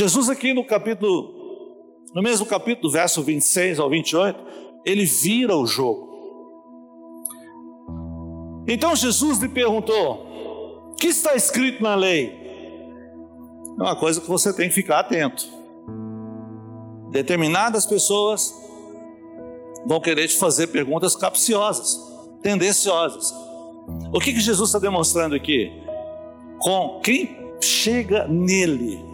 Jesus aqui no capítulo, no mesmo capítulo, verso 26 ao 28, ele vira o jogo. Então Jesus lhe perguntou: o que está escrito na lei? É uma coisa que você tem que ficar atento. Determinadas pessoas vão querer te fazer perguntas capciosas, tendenciosas. O que, que Jesus está demonstrando aqui? Com quem chega nele,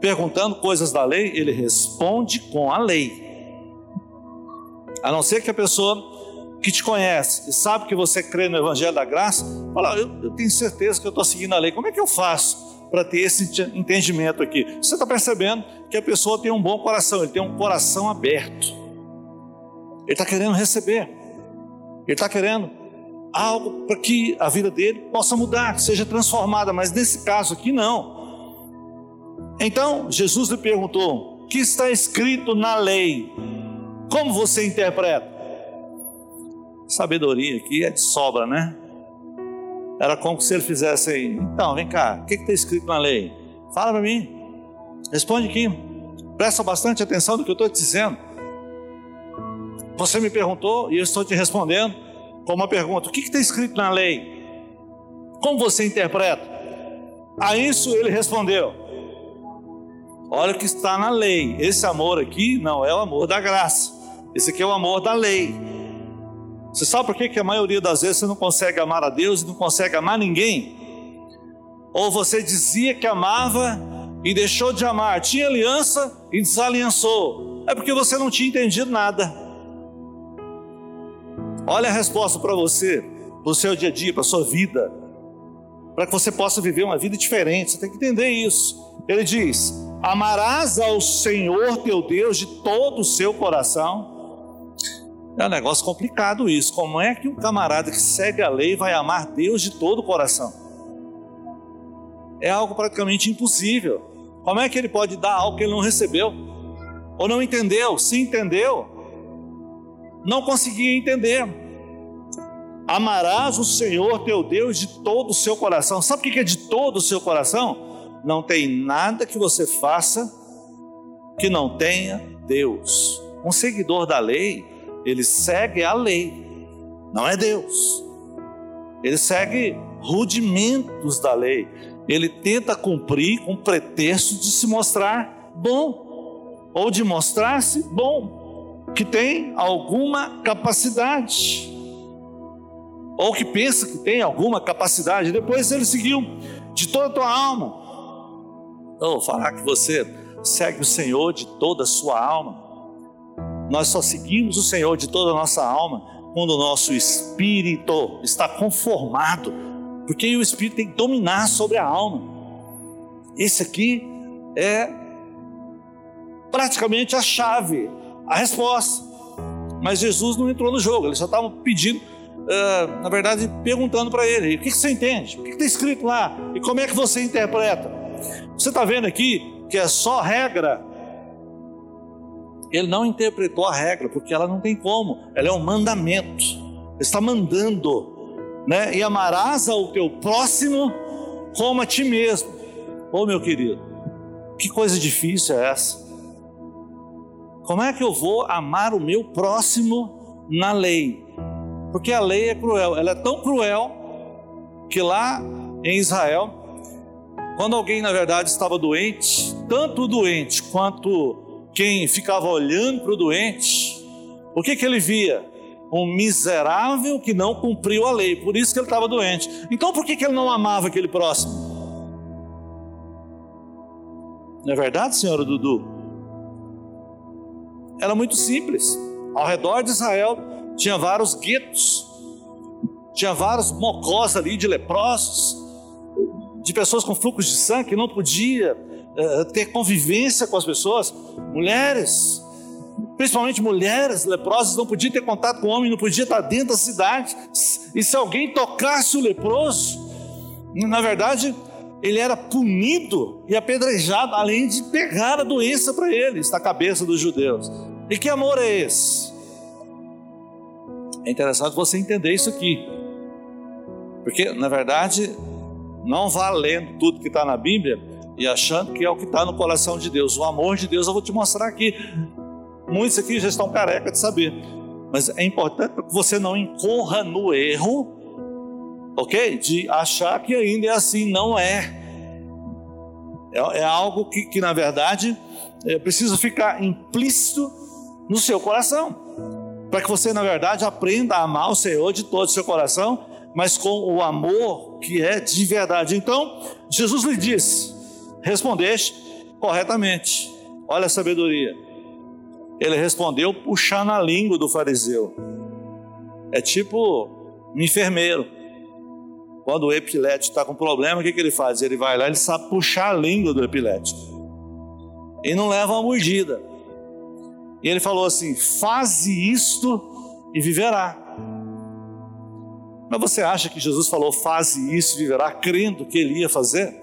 perguntando coisas da lei, ele responde com a lei. A não ser que a pessoa que te conhece e sabe que você crê no Evangelho da Graça, fala, eu, eu tenho certeza que eu estou seguindo a lei. Como é que eu faço para ter esse entendimento aqui? Você está percebendo que a pessoa tem um bom coração, ele tem um coração aberto. Ele está querendo receber. Ele está querendo algo para que a vida dele possa mudar, que seja transformada, mas nesse caso aqui não. Então Jesus lhe perguntou: que está escrito na lei? Como você interpreta? Sabedoria aqui é de sobra, né? Era como se ele fizesse aí. Então, vem cá, o que está escrito na lei? Fala para mim. Responde aqui. Presta bastante atenção no que eu estou te dizendo. Você me perguntou e eu estou te respondendo com uma pergunta: o que está escrito na lei? Como você interpreta? A isso ele respondeu: Olha o que está na lei. Esse amor aqui não é o amor da graça. Esse aqui é o amor da lei. Você sabe por que, que a maioria das vezes você não consegue amar a Deus e não consegue amar ninguém? Ou você dizia que amava e deixou de amar, tinha aliança e desaliançou. É porque você não tinha entendido nada. Olha a resposta para você, para o seu dia a dia, para a sua vida, para que você possa viver uma vida diferente. Você tem que entender isso. Ele diz: Amarás ao Senhor teu Deus de todo o seu coração é um negócio complicado isso. Como é que um camarada que segue a lei vai amar Deus de todo o coração? É algo praticamente impossível. Como é que ele pode dar algo que ele não recebeu? Ou não entendeu? Se entendeu, não conseguia entender. Amarás o Senhor teu Deus de todo o seu coração. Sabe o que é de todo o seu coração? Não tem nada que você faça que não tenha Deus. Um seguidor da lei, ele segue a lei, não é Deus. Ele segue rudimentos da lei. Ele tenta cumprir com pretexto de se mostrar bom, ou de mostrar-se bom, que tem alguma capacidade, ou que pensa que tem alguma capacidade. Depois ele seguiu de toda a tua alma. Ou falar que você segue o Senhor de toda a sua alma. Nós só seguimos o Senhor de toda a nossa alma quando o nosso espírito está conformado, porque o espírito tem que dominar sobre a alma. Esse aqui é praticamente a chave, a resposta. Mas Jesus não entrou no jogo, eles só estavam pedindo, uh, na verdade, perguntando para ele: o que você entende? O que está escrito lá? E como é que você interpreta? Você está vendo aqui que é só regra ele não interpretou a regra, porque ela não tem como, ela é um mandamento. Ele está mandando, né? E amarás ao teu próximo como a ti mesmo. Ô oh, meu querido, que coisa difícil é essa? Como é que eu vou amar o meu próximo na lei? Porque a lei é cruel, ela é tão cruel que lá em Israel, quando alguém na verdade estava doente, tanto doente quanto quem ficava olhando para o doente, o que, que ele via? Um miserável que não cumpriu a lei, por isso que ele estava doente. Então por que, que ele não amava aquele próximo? Não é verdade, senhora Dudu? Era muito simples. Ao redor de Israel tinha vários guetos, tinha vários mocós ali de leprosos, de pessoas com fluxo de sangue que não podia uh, ter convivência com as pessoas, mulheres, principalmente mulheres leprosas, não podiam ter contato com o homem, não podia estar dentro da cidade. E se alguém tocasse o leproso, na verdade, ele era punido e apedrejado, além de pegar a doença para eles, na cabeça dos judeus. E que amor é esse? É interessante você entender isso aqui, porque na verdade, não valendo tudo que está na Bíblia, e achando que é o que está no coração de Deus. O amor de Deus eu vou te mostrar aqui. Muitos aqui já estão careca de saber. Mas é importante que você não incorra no erro, ok? De achar que ainda é assim. Não é. É, é algo que, que, na verdade, é, precisa ficar implícito no seu coração. Para que você, na verdade, aprenda a amar o Senhor de todo o seu coração, mas com o amor que é de verdade. Então, Jesus lhe disse: Respondeste corretamente. Olha a sabedoria. Ele respondeu puxando a língua do fariseu. É tipo um enfermeiro. Quando o epilético está com problema, o que, que ele faz? Ele vai lá, ele sabe puxar a língua do epilético. E não leva uma mordida. E ele falou assim: faze isto e viverá. Mas você acha que Jesus falou faze isso e viverá crendo que ele ia fazer?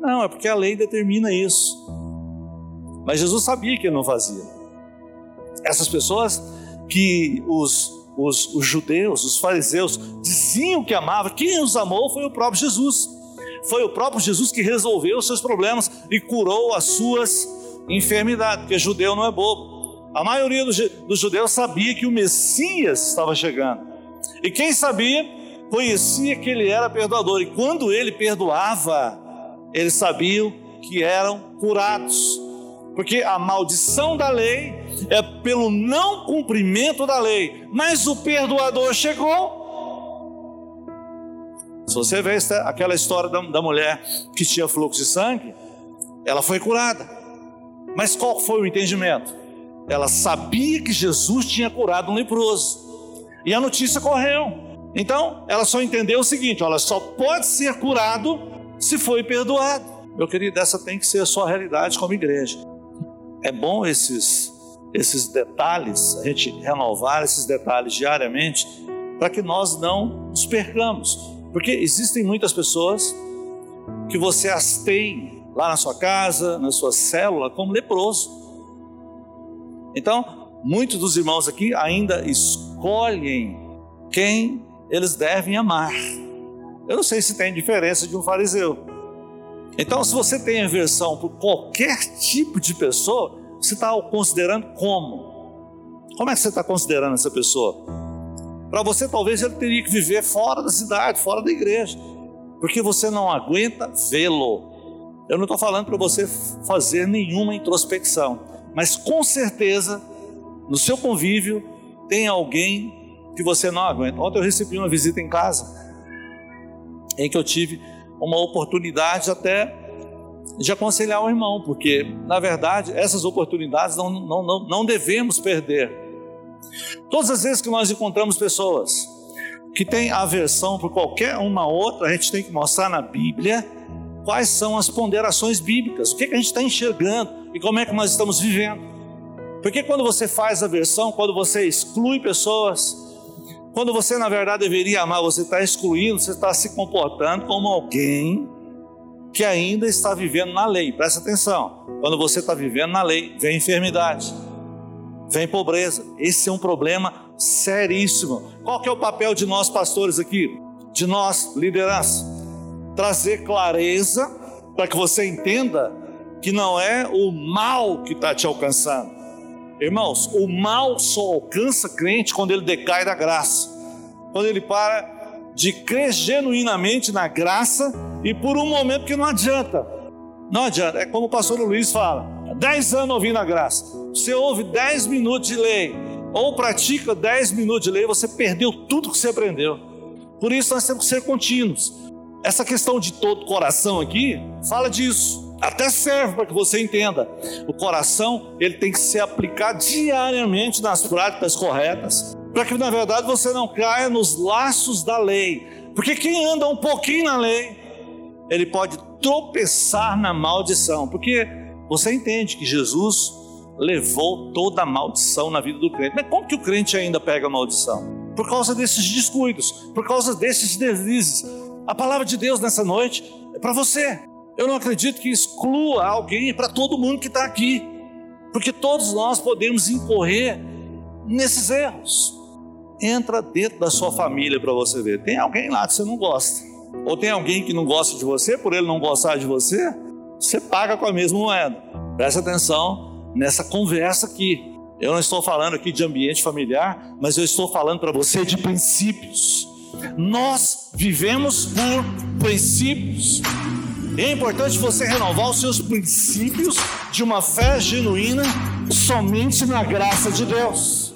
Não, é porque a lei determina isso. Mas Jesus sabia que ele não fazia. Essas pessoas que os, os, os judeus, os fariseus, diziam que amavam, quem os amou foi o próprio Jesus. Foi o próprio Jesus que resolveu os seus problemas e curou as suas enfermidades, porque judeu não é bobo. A maioria dos judeus sabia que o Messias estava chegando. E quem sabia, conhecia que ele era perdoador. E quando ele perdoava, eles sabiam que eram curados. Porque a maldição da lei é pelo não cumprimento da lei, mas o perdoador chegou. Se você vê aquela história da, mulher que tinha fluxo de sangue, ela foi curada. Mas qual foi o entendimento? Ela sabia que Jesus tinha curado um leproso. E a notícia correu. Então, ela só entendeu o seguinte: ela só pode ser curado se foi perdoado. Meu querido, essa tem que ser a sua realidade como igreja. É bom esses, esses detalhes, a gente renovar esses detalhes diariamente, para que nós não nos percamos. Porque existem muitas pessoas que você as tem lá na sua casa, na sua célula, como leproso. Então, muitos dos irmãos aqui ainda escolhem quem eles devem amar. Eu não sei se tem diferença de um fariseu. Então, se você tem aversão por qualquer tipo de pessoa, você está considerando como? Como é que você está considerando essa pessoa? Para você, talvez ele teria que viver fora da cidade, fora da igreja, porque você não aguenta vê-lo. Eu não estou falando para você fazer nenhuma introspecção, mas com certeza, no seu convívio, tem alguém que você não aguenta. Ontem eu recebi uma visita em casa em que eu tive uma oportunidade até de aconselhar o irmão, porque, na verdade, essas oportunidades não, não, não, não devemos perder. Todas as vezes que nós encontramos pessoas que têm aversão por qualquer uma outra, a gente tem que mostrar na Bíblia quais são as ponderações bíblicas, o que, é que a gente está enxergando e como é que nós estamos vivendo. Porque quando você faz aversão, quando você exclui pessoas, quando você, na verdade, deveria amar, você está excluindo, você está se comportando como alguém que ainda está vivendo na lei. Presta atenção. Quando você está vivendo na lei, vem enfermidade, vem pobreza. Esse é um problema seríssimo. Qual que é o papel de nós pastores aqui? De nós, liderança? Trazer clareza para que você entenda que não é o mal que está te alcançando Irmãos, o mal só alcança crente quando ele decai da graça, quando ele para de crer genuinamente na graça e por um momento que não adianta, não adianta, é como o pastor Luiz fala: dez anos ouvindo a graça, você ouve dez minutos de lei, ou pratica dez minutos de lei, você perdeu tudo que você aprendeu. Por isso nós temos que ser contínuos. Essa questão de todo coração aqui fala disso. Até serve para que você entenda. O coração, ele tem que ser aplicado diariamente nas práticas corretas, para que na verdade você não caia nos laços da lei. Porque quem anda um pouquinho na lei, ele pode tropeçar na maldição, porque você entende que Jesus levou toda a maldição na vida do crente. Mas como que o crente ainda pega a maldição? Por causa desses descuidos, por causa desses deslizes. A palavra de Deus nessa noite é para você. Eu não acredito que exclua alguém para todo mundo que está aqui, porque todos nós podemos incorrer nesses erros. Entra dentro da sua família para você ver. Tem alguém lá que você não gosta, ou tem alguém que não gosta de você por ele não gostar de você. você paga com a mesma moeda. Presta atenção nessa conversa aqui. Eu não estou falando aqui de ambiente familiar, mas eu estou falando para você de princípios. Nós vivemos por princípios. É importante você renovar os seus princípios de uma fé genuína somente na graça de Deus.